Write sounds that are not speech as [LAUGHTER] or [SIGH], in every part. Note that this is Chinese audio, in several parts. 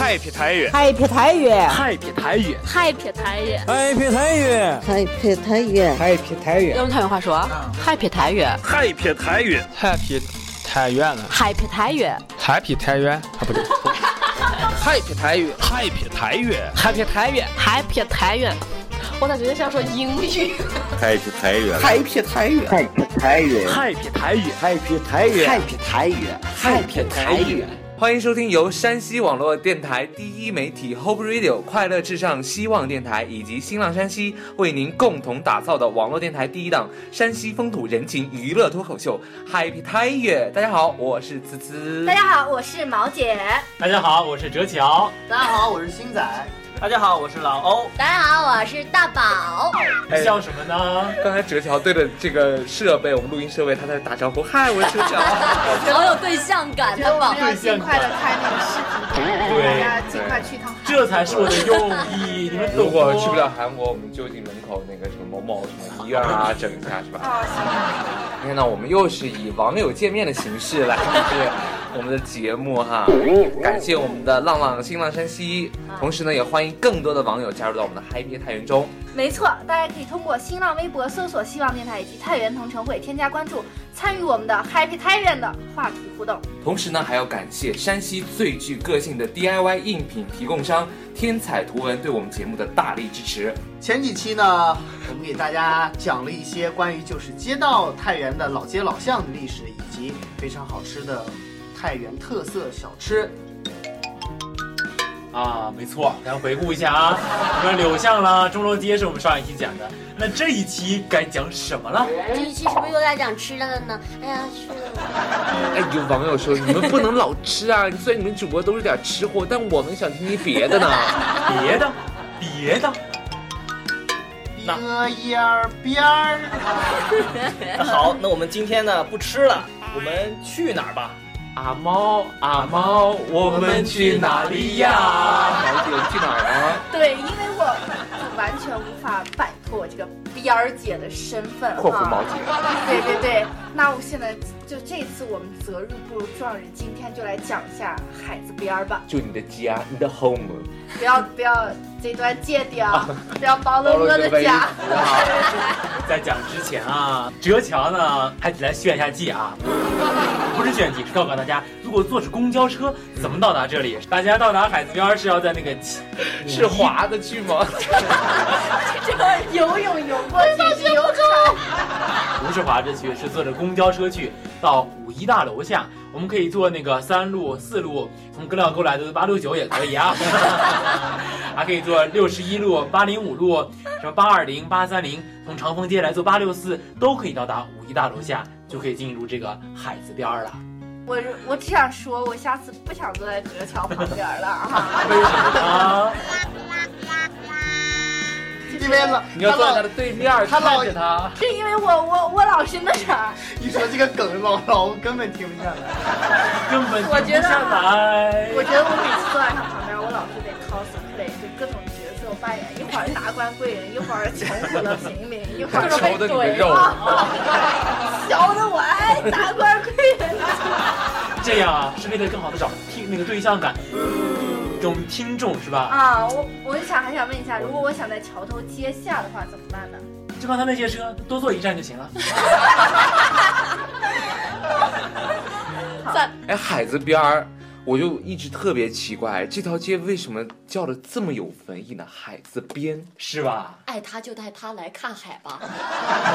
，Happy 太原，Happy 太原，Happy 太原，Happy 太原，Happy 太原，Happy 太原，Happy 太原。用太原话说，Happy 太原，Happy 太原，Happy 太原，Happy 太原，Happy 太原，啊不对，Happy 太原，Happy 太原，Happy 太原，Happy 太原。我咋觉得像说英语？Happy 太原，Happy 太原，Happy 太原，Happy 太原，Happy 太原，Happy 太原，Happy 太原。欢迎收听由山西网络电台第一媒体 Hope Radio 快乐至上希望电台以及新浪山西为您共同打造的网络电台第一档山西风土人情娱乐脱口秀 Happy 太原。大家好，我是滋滋。大家好，我是毛姐。大家好，我是哲乔。大家好，我是星仔。大家好，我是老欧。大家好，我是大宝。笑什么呢？刚才哲乔对着这个设备，我们录音设备，他在打招呼。嗨，我是哲乔。[LAUGHS] 好有对象感，的宝。要尽快的开那个视频，对，大家尽快去一趟。这才是我的用意。你们如果去不了韩国，我们就近门口那个什么某某什么医院啊，整一下是吧？今天呢，我们又是以网友见面的形式来录制我们的节目哈。感谢我们的浪浪新浪山西，同时呢，也欢迎更多的网友加入到我们的 Happy 太原中。没错，大家可以通过新浪微博搜索“希望电台”以及“太原同城会”添加关注，参与我们的 Happy 太原的话题互动。同时呢，还要感谢山西最具个性的 DIY 应品提供商天彩图文对我们节目的大力支持。前几期呢，我们给大家讲了一些关于就是街道太原的老街老巷的历史，以及非常好吃的太原特色小吃。啊，没错，咱回顾一下啊，什么柳巷啦、钟楼街是我们上一期讲的，那这一期该讲什么了？这一期是不是又在讲吃的了呢？哎呀，吃的！哎，有网友说你们不能老吃啊，虽然你们主播都是点吃货，但我们想听听别的呢。[LAUGHS] 别的，别的。那烟儿边儿。那 [LAUGHS] 好，那我们今天呢不吃了，我们去哪儿吧？阿猫阿猫，我们去哪里呀？毛姐去哪儿啊？对，因为我完全无法摆脱这个边儿姐的身份括弧。毛姐。对对对，那我现在就这次我们择日不如撞日，今天就来讲一下海子边儿吧。就你的家，你的 home。不要不要，这段戒掉，不要暴露我的家。在讲之前啊，哲强呢还得来炫一下技啊。不是炫技，是告诉大家，如果坐着公交车怎么到达这里？大家到达海子边是要在那个是滑的去吗？[LAUGHS] 这个游泳游过去是游泳，不是滑着去，是坐着公交车去到五一大楼下。我们可以坐那个三路、四路，从格料沟来的八六九也可以啊。[LAUGHS] 还可以坐六十一路、八零五路，什么八二零、八三零，从长风街来坐八六四都可以到达五一大楼下。就可以进入这个海子边了。我我只想说，我下次不想坐在哲桥旁边了哈。[LAUGHS] 为什么？因为老你要坐在他的对面，看着他。是因为我我我老是那啥。你说这个梗，老老根本停不下来，根本停不下来。我觉得我每次坐在他旁边，我老是得 cosplay，就各种角色扮演，一会儿达官贵人，一会儿穷苦的平民，一会儿 [LAUGHS] 被怼了。教的我爱达官贵人，[LAUGHS] 这样啊，是为了更好的找听那个对象感，给我们听众是吧？啊，我我就想还想问一下，如果我想在桥头接下的话，怎么办呢？就刚才那些车，多坐一站就行了。在 [LAUGHS] 哎，海子边儿。我就一直特别奇怪，这条街为什么叫的这么有文艺呢？海子边是吧？爱他就带他来看海吧。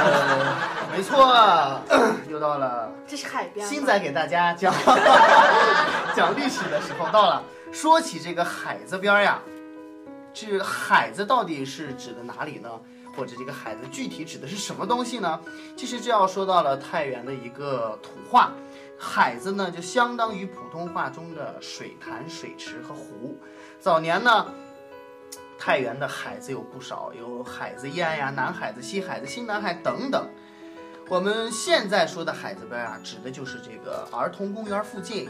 [LAUGHS] 没错，[CLEARS THROAT] 又到了，这是海边。新仔给大家讲 [LAUGHS] 讲历史的时候到了。说起这个海子边呀，这海子到底是指的哪里呢？或者这个海子具体指的是什么东西呢？其实这要说到了太原的一个土话。海子呢，就相当于普通话中的水潭、水池和湖。早年呢，太原的海子有不少，有海子堰呀、南海子、西海子、新南海等等。我们现在说的海子边啊，指的就是这个儿童公园附近，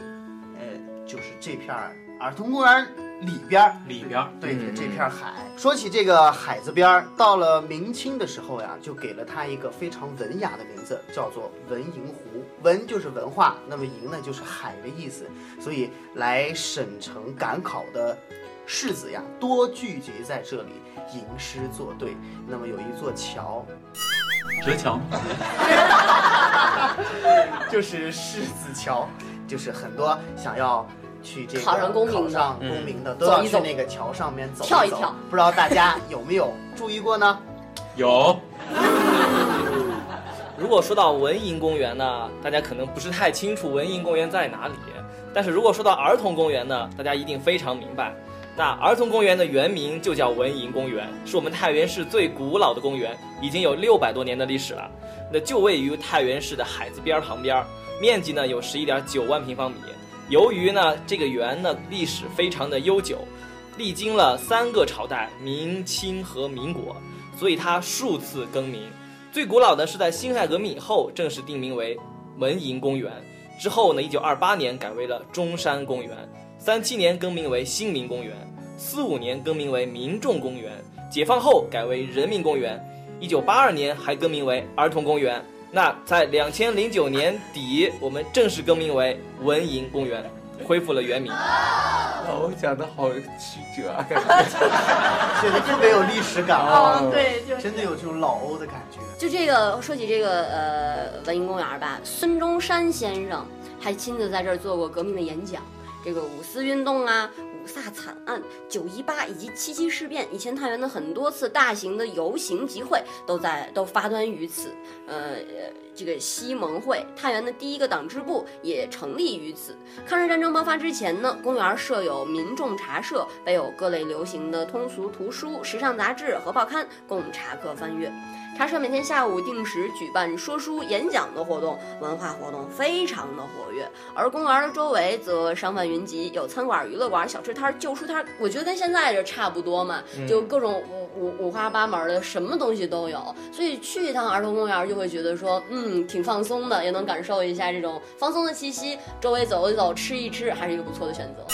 呃，就是这片儿儿童公园里边儿，里边儿，对着这片海。说起这个海字边儿，到了明清的时候呀，就给了它一个非常文雅的名字，叫做文瀛湖。文就是文化，那么瀛呢就是海的意思，所以来省城赶考的士子呀，多聚集在这里吟诗作对。那么有一座桥，[LAUGHS] 折桥，[LAUGHS] 就是狮子桥，就是很多想要去这个考上公民的考上嗯公民的都要去那个桥上面走走跳一跳不知道大家有没有注意过呢？有 [LAUGHS] 如果说到文银公园呢，大家可能不是太清楚文银公园在哪里。但是如果说到儿童公园呢，大家一定非常明白。那儿童公园的原名就叫文银公园，是我们太原市最古老的公园，已经有六百多年的历史了。那就位于太原市的海子边儿旁边，面积呢有十一点九万平方米。由于呢这个园呢历史非常的悠久，历经了三个朝代，明清和民国，所以它数次更名。最古老的是在辛亥革命以后正式定名为文银公园，之后呢，一九二八年改为了中山公园，三七年更名为新民公园，四五年更名为民众公园，解放后改为人民公园，一九八二年还更名为儿童公园。那在两千零九年底，我们正式更名为文银公园，恢复了原名。哦，讲的好曲折啊，感觉。[LAUGHS] 显得特别有历史感啊！哦，对，就是真的有这种老欧的感觉。就这个说起这个呃文银公园吧，孙中山先生还亲自在这儿做过革命的演讲。这个五四运动啊、五卅惨案、九一八以及七七事变，以前太原的很多次大型的游行集会都在都发端于此。呃，这个西盟会，太原的第一个党支部也成立于此。抗日战争爆发之前呢，公园设有民众茶社，备有各类流行的通俗图书、时尚杂志和报刊，供茶客翻阅。茶社每天下午定时举办说书、演讲的活动，文化活动非常的活跃。而公园的周围则商贩云集，有餐馆、娱乐馆、小吃、旧书摊，我觉得跟现在这差不多嘛，就各种五五五花八门的，什么东西都有。所以去一趟儿童公园就会觉得说，嗯，挺放松的，也能感受一下这种放松的气息。周围走一走，吃一吃，还是一个不错的选择。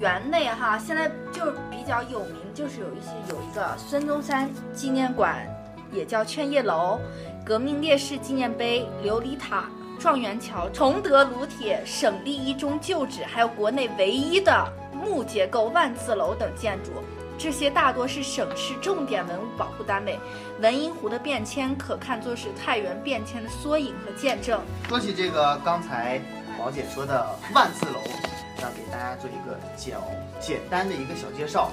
园内哈，现在就是比较有名，就是有一些有一个孙中山纪念馆，也叫劝业楼，革命烈士纪念碑、琉璃塔、状元桥、崇德炉铁、省立一中旧址，还有国内唯一的木结构万字楼等建筑。这些大多是省市重点文物保护单位，文阴湖的变迁可看作是太原变迁的缩影和见证。说起这个刚才毛姐说的万字楼，要给大家做一个简简单的一个小介绍。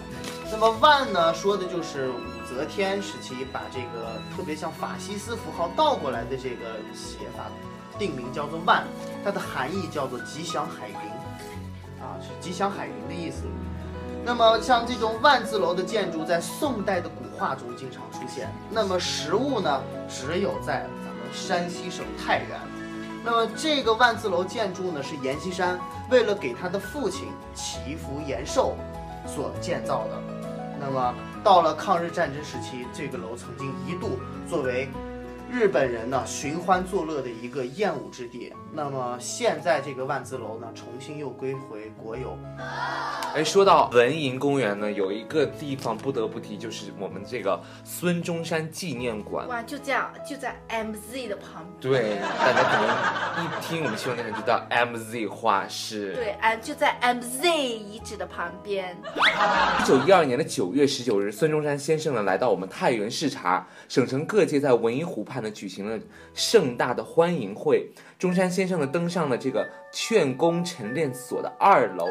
那么万呢，说的就是武则天时期把这个特别像法西斯符号倒过来的这个写法，定名叫做万，它的含义叫做吉祥海云，是吉祥海云的意思。那么像这种万字楼的建筑，在宋代的古画中经常出现。那么实物呢，只有在咱们山西省太原。那么这个万字楼建筑呢，是阎锡山为了给他的父亲祈福延寿所建造的。那么到了抗日战争时期，这个楼曾经一度作为日本人呢寻欢作乐的一个厌恶之地。那么现在这个万字楼呢，重新又归回国有。哎，说到文银公园呢，有一个地方不得不提，就是我们这个孙中山纪念馆。哇，就这样，就在 MZ 的旁边。对，大家可能一听我们新闻电台就知道 MZ 画室。对，哎，就在 MZ 遗址的旁边。一九一二年的九月十九日，孙中山先生呢来到我们太原视察，省城各界在文银湖畔呢举行了盛大的欢迎会。中山先生呢登上了这个劝功陈练所的二楼，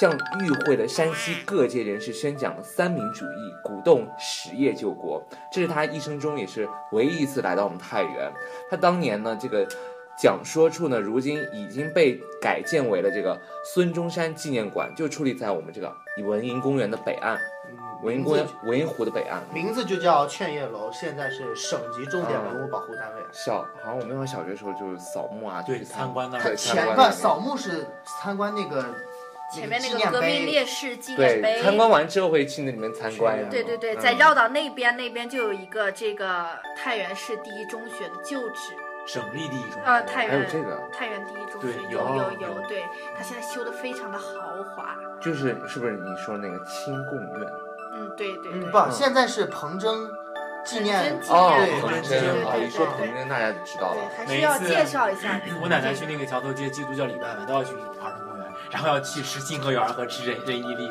向与会的山西各界人士宣讲了三民主义，鼓动实业救国。这是他一生中也是唯一一次来到我们太原。他当年呢这个。讲说处呢，如今已经被改建为了这个孙中山纪念馆，就矗立在我们这个文银公园的北岸。文银公园、文银湖的北岸，名字就叫劝业楼，现在是省级重点文物保护单位。小好像我们小学的时候就是扫墓啊，对去参观那儿对前不参观那边扫墓是参观那个前面那个革命烈士纪念对碑。参观完之后会去那里面参观呀。对对对，嗯再绕到那边，那边就有一个这个太原市第一中学的旧址。省立第一中学呃，太原还有这个，太原第一中对学有有有有，对，它现在修的非常的豪华。就是是不是你说那个清贡院？嗯，对对不，现在是彭真纪念哦，对彭真啊，一说彭真大家就知道了。还是要介绍一下。我奶奶去那个桥头街基督教礼拜嘛，都要去儿童公园，然后要去吃金河园和吃人人伊利。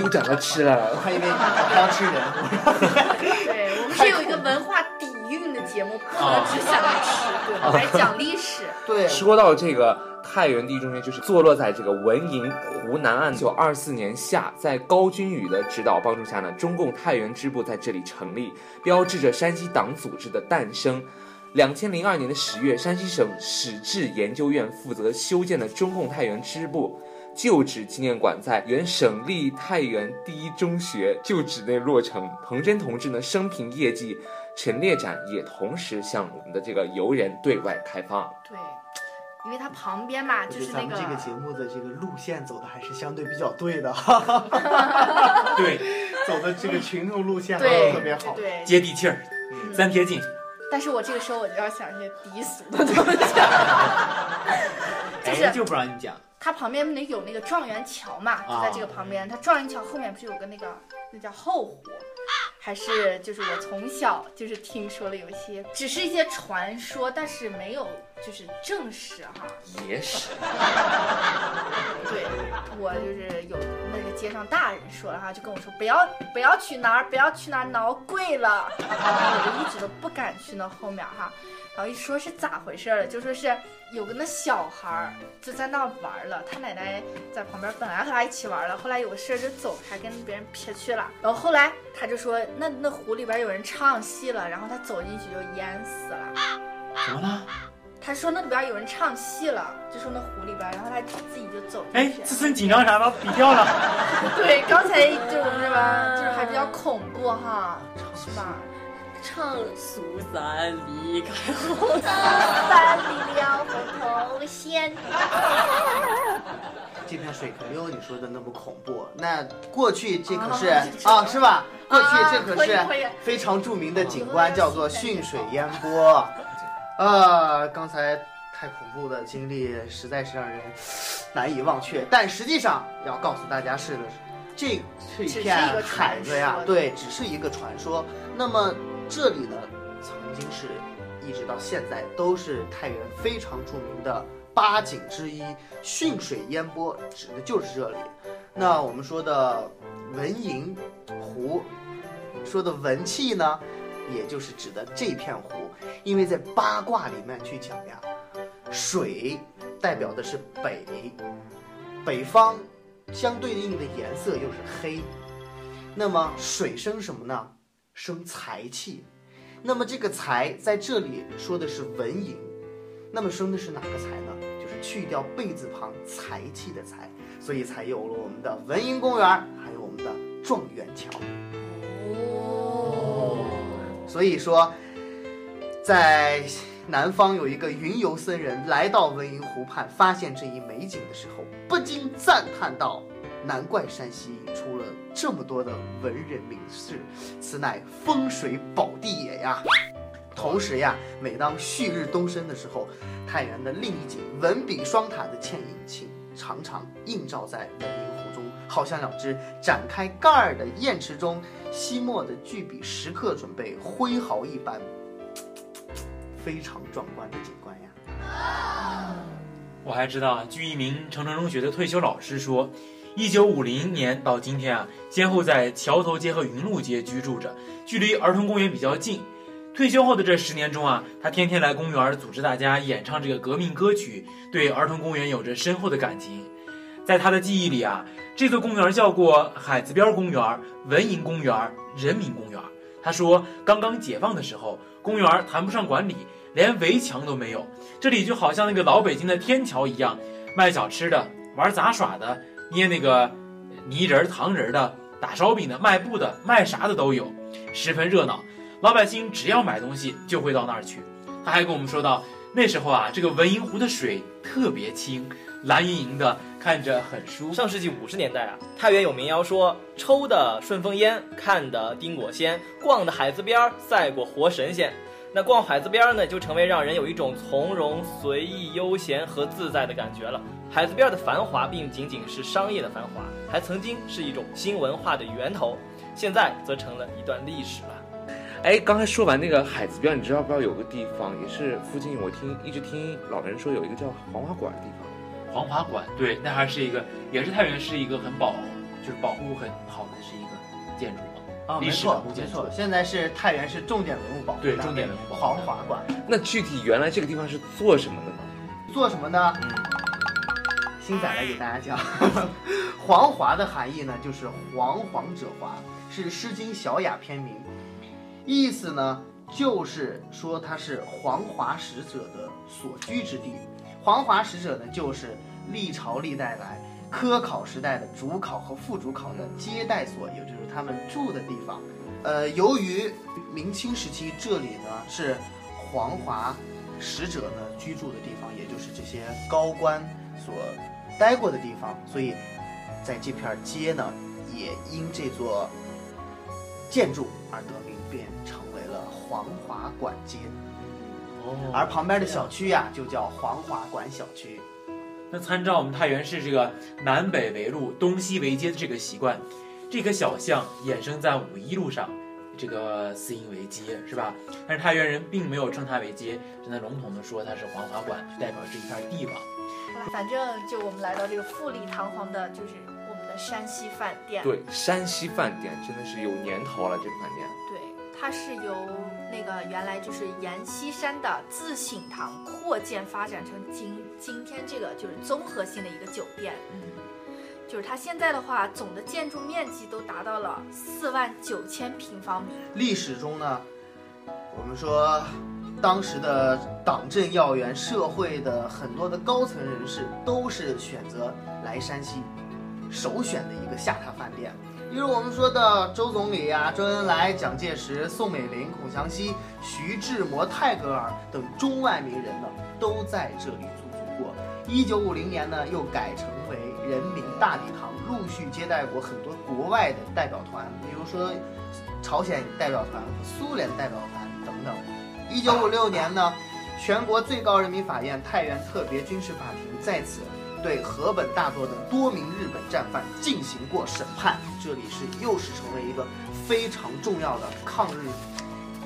又讲到吃了，我还以为还要吃人。[LAUGHS] 对，我们是有一个文化底蕴的节目，不能只想着吃，对，我们还讲历史。对，说到这个太原第一中学，就是坐落在这个文营湖南岸。一九二四年夏，在高君宇的指导帮助下呢，中共太原支部在这里成立，标志着山西党组织的诞生。两千零二年的十月，山西省史志研究院负责修建的中共太原支部。旧址纪念馆在原省立太原第一中学旧址内落成。彭真同志呢生平业绩陈列展也同时向我们的这个游人对外开放。对，因为它旁边嘛就是那个。咱们这个节目的这个路线走的还是相对比较对的。[LAUGHS] 对，[LAUGHS] 走的这个群众路线对特别好，对，接地气儿，三贴近。但是我这个时候我就要想一些低俗的东西，[LAUGHS] 就是就不让你讲。它旁边那有那个状元桥嘛，就在这个旁边。它状元桥后面不是有个那个那叫后湖，还是就是我从小就是听说了有一些，只是一些传说，但是没有就是正史哈。野史。对，我就是有那个街上大人说了哈，就跟我说不要不要去那儿，不要去那儿，闹鬼了。然后我就一直都不敢去那后面哈。然后一说是咋回事了，就说是有个那小孩儿就在那玩了，他奶奶在旁边本来和他一起玩了，后来有个事儿就走开，跟别人撇去了。然后后来他就说那那湖里边有人唱戏了，然后他走进去就淹死了。怎么了？他说那里边有人唱戏了，就说那湖里边，然后他自己就走进去。哎，这次紧张啥？把笔掉了。[LAUGHS] 对，刚才就是吧，就是还比较恐怖哈，是吧？唱苏三离开 [LAUGHS] 后，苏三离了红头先。[LAUGHS] 这片水可没有你说的那么恐怖。那过去这可是啊，是吧？过去这可是非常著名的景观，叫做汛水烟波。呃，刚才太恐怖的经历实在是让人难以忘却。但实际上要告诉大家是的，这是一片海子呀，对，只是一个传说。那么这里呢，曾经是一直到现在都是太原非常著名的八景之一，汛水烟波指的就是这里。那我们说的文营湖，说的文气呢？也就是指的这片湖，因为在八卦里面去讲呀，水代表的是北，北方相对应的颜色又是黑，那么水生什么呢？生财气，那么这个财在这里说的是文银，那么生的是哪个财呢？就是去掉贝字旁财气的财，所以才有了我们的文银公园，还有我们的状元桥。所以说，在南方有一个云游僧人来到文营湖畔，发现这一美景的时候，不禁赞叹道：“难怪山西出了这么多的文人名士，此乃风水宝地也呀！”同时呀，每当旭日东升的时候，太原的另一景文笔双塔的倩影情常常映照在文营湖中，好像两只展开盖儿的砚池中。吸墨的巨笔时刻准备挥毫一般，[TSK] 非常壮观的景观呀！我还知道啊，据一名城城中学的退休老师说，一九五零年到今天啊，先后在桥头街和云路街居住着，距离儿童公园比较近。退休后的这十年中啊，他天天来公园组织大家演唱这个革命歌曲，对儿童公园有着深厚的感情。在他的记忆里啊，这座公园叫过海子边公园、文营公园、人民公园。他说，刚刚解放的时候，公园谈不上管理，连围墙都没有，这里就好像那个老北京的天桥一样，卖小吃的、玩杂耍的、捏那个泥人、糖人的、打烧饼的、卖布的、卖啥的都有，十分热闹。老百姓只要买东西就会到那儿去。他还跟我们说到，那时候啊，这个文营湖的水特别清。蓝盈盈的，看着很舒服。上世纪五十年代啊，太原有民谣说：“抽的顺风烟，看的丁果仙，逛的海子边儿，赛过活神仙。”那逛海子边儿呢，就成为让人有一种从容、随意、悠闲和自在的感觉了。海子边的繁华并不仅仅是商业的繁华，还曾经是一种新文化的源头，现在则成了一段历史了。哎，刚才说完那个海子边，你知道不知道有个地方也是附近？我听一直听老人说有一个叫黄花馆的地方。黄华馆，对，那还是一个，也是太原是一个很保，就是保护很好的是一个建筑。啊，没错，没错，现在是太原市重点文物保护对，重点文物保护黄华馆。那具体原来这个地方是做什么的呢？做什么呢？嗯星仔来给大家讲，[LAUGHS] 黄华的含义呢，就是煌煌者华，是《诗经·小雅》篇名，意思呢就是说它是黄华使者的所居之地。黄华使者呢，就是历朝历代来。科考时代的主考和副主考的接待所，也就是他们住的地方。呃，由于明清时期这里呢是黄华使者呢居住的地方，也就是这些高官所待过的地方，所以在这片街呢也因这座建筑而得名，便成为了黄华馆街。哦，而旁边的小区呀就叫黄华馆小区。那参照我们太原市这个南北为路、东西为街的这个习惯，这个小巷衍生在五一路上，这个四音为街是吧？但是太原人并没有称它为街，只能笼统的说它是黄华馆，就代表这一片地方。反正就我们来到这个富丽堂皇的，就是我们的山西饭店。对，山西饭店真的是有年头了，这个饭店。对，它是由那个原来就是阎锡山的自省堂扩建发展成今。今天这个就是综合性的一个酒店，嗯，就是它现在的话，总的建筑面积都达到了四万九千平方米。历史中呢，我们说，当时的党政要员、社会的很多的高层人士都是选择来山西，首选的一个下榻饭店。比如我们说的周总理呀、周恩来、蒋介石、宋美龄、孔祥熙、徐志摩、泰戈尔等中外名人呢，都在这里住足过。一九五零年呢，又改成为人民大礼堂，陆续接待过很多国外的代表团，比如说朝鲜代表团和苏联代表团等等。一九五六年呢，全国最高人民法院太原特别军事法庭在此对河本大作等多名日本战犯进行过审判，这里是又是成为一个非常重要的抗日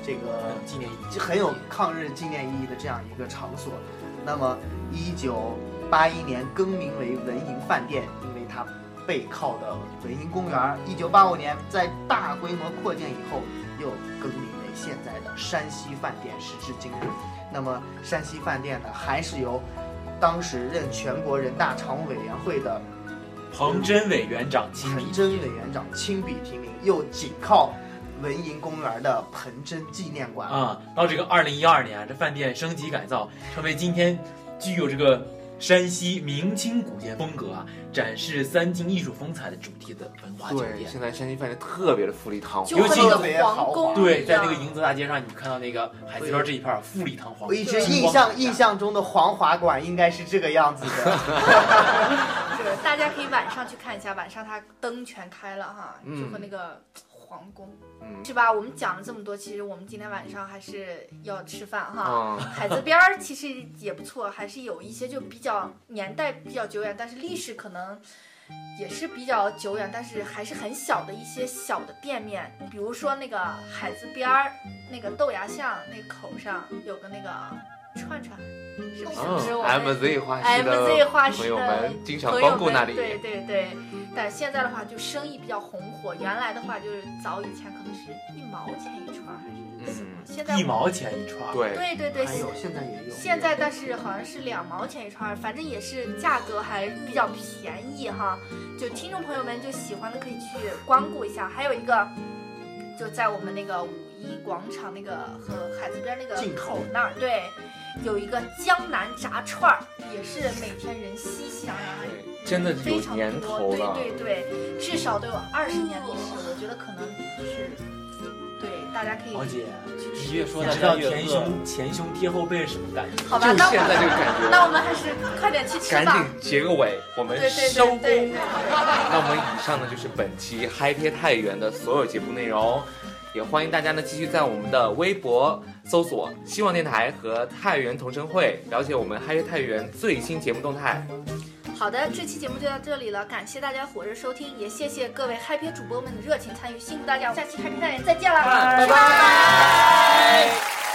这个纪念意义，很有抗日纪念意义的这样一个场所。那么，一九八一年更名为文营饭店，因为它背靠的文营公园。一九八五年在大规模扩建以后，又更名为现在的山西饭店，时至今日。那么，山西饭店呢，还是由当时任全国人大常务委员会的彭真委员长亲彭真委员长亲笔提名，又紧靠。文营公园的彭真纪念馆啊，到这个二零一二年啊，这饭店升级改造，成为今天具有这个山西明清古建风格啊，展示三晋艺术风采的主题的文化酒店。现在山西饭店特别的富丽堂皇，尤其特别豪华。对，在那个迎泽大街上，你看到那个海子边这一片富丽堂皇。我一直印象印象中的黄华馆应该是这个样子的。[LAUGHS] 是，大家可以晚上去看一下，晚上它灯全开了哈，就和那个。皇宫，是吧？我们讲了这么多，其实我们今天晚上还是要吃饭哈。[LAUGHS] 海子边儿其实也不错，还是有一些就比较年代比较久远，但是历史可能也是比较久远，但是还是很小的一些小的店面。比如说那个海子边儿那个豆芽巷那口上有个那个串串，是不是？M Z 画师的朋友们经常光顾那里。对对对。但现在的话，就生意比较红火。原来的话，就是早以前可能是一毛钱一串，还是现在一毛钱一串。对对对对，有现在也有。现在但是好像是两毛钱一串，反正也是价格还比较便宜哈。就听众朋友们就喜欢的可以去光顾一下。还有一个，就在我们那个五一广场那个和海子边那个口那儿，对，有一个江南炸串儿，也是每天人熙熙攘攘。真的有年头了，对对对，至少都有二十年历史。我觉得可能是，对，大家可以。王姐，你越说，知道前胸前胸贴后背是什么感觉？好吧，那现在这个感觉。那我们还是快点去吃吧。赶紧结个尾，我们收工。那我们以上呢就是本期嗨贴太原的所有节目内容。也欢迎大家呢继续在我们的微博搜索“希望电台”和“太原同城会”，了解我们嗨太原最新节目动态。好的，这期节目就到这里了，感谢大家火热收听，也谢谢各位嗨皮主播们的热情参与，辛苦大家，下期嗨皮太原再见啦，拜拜。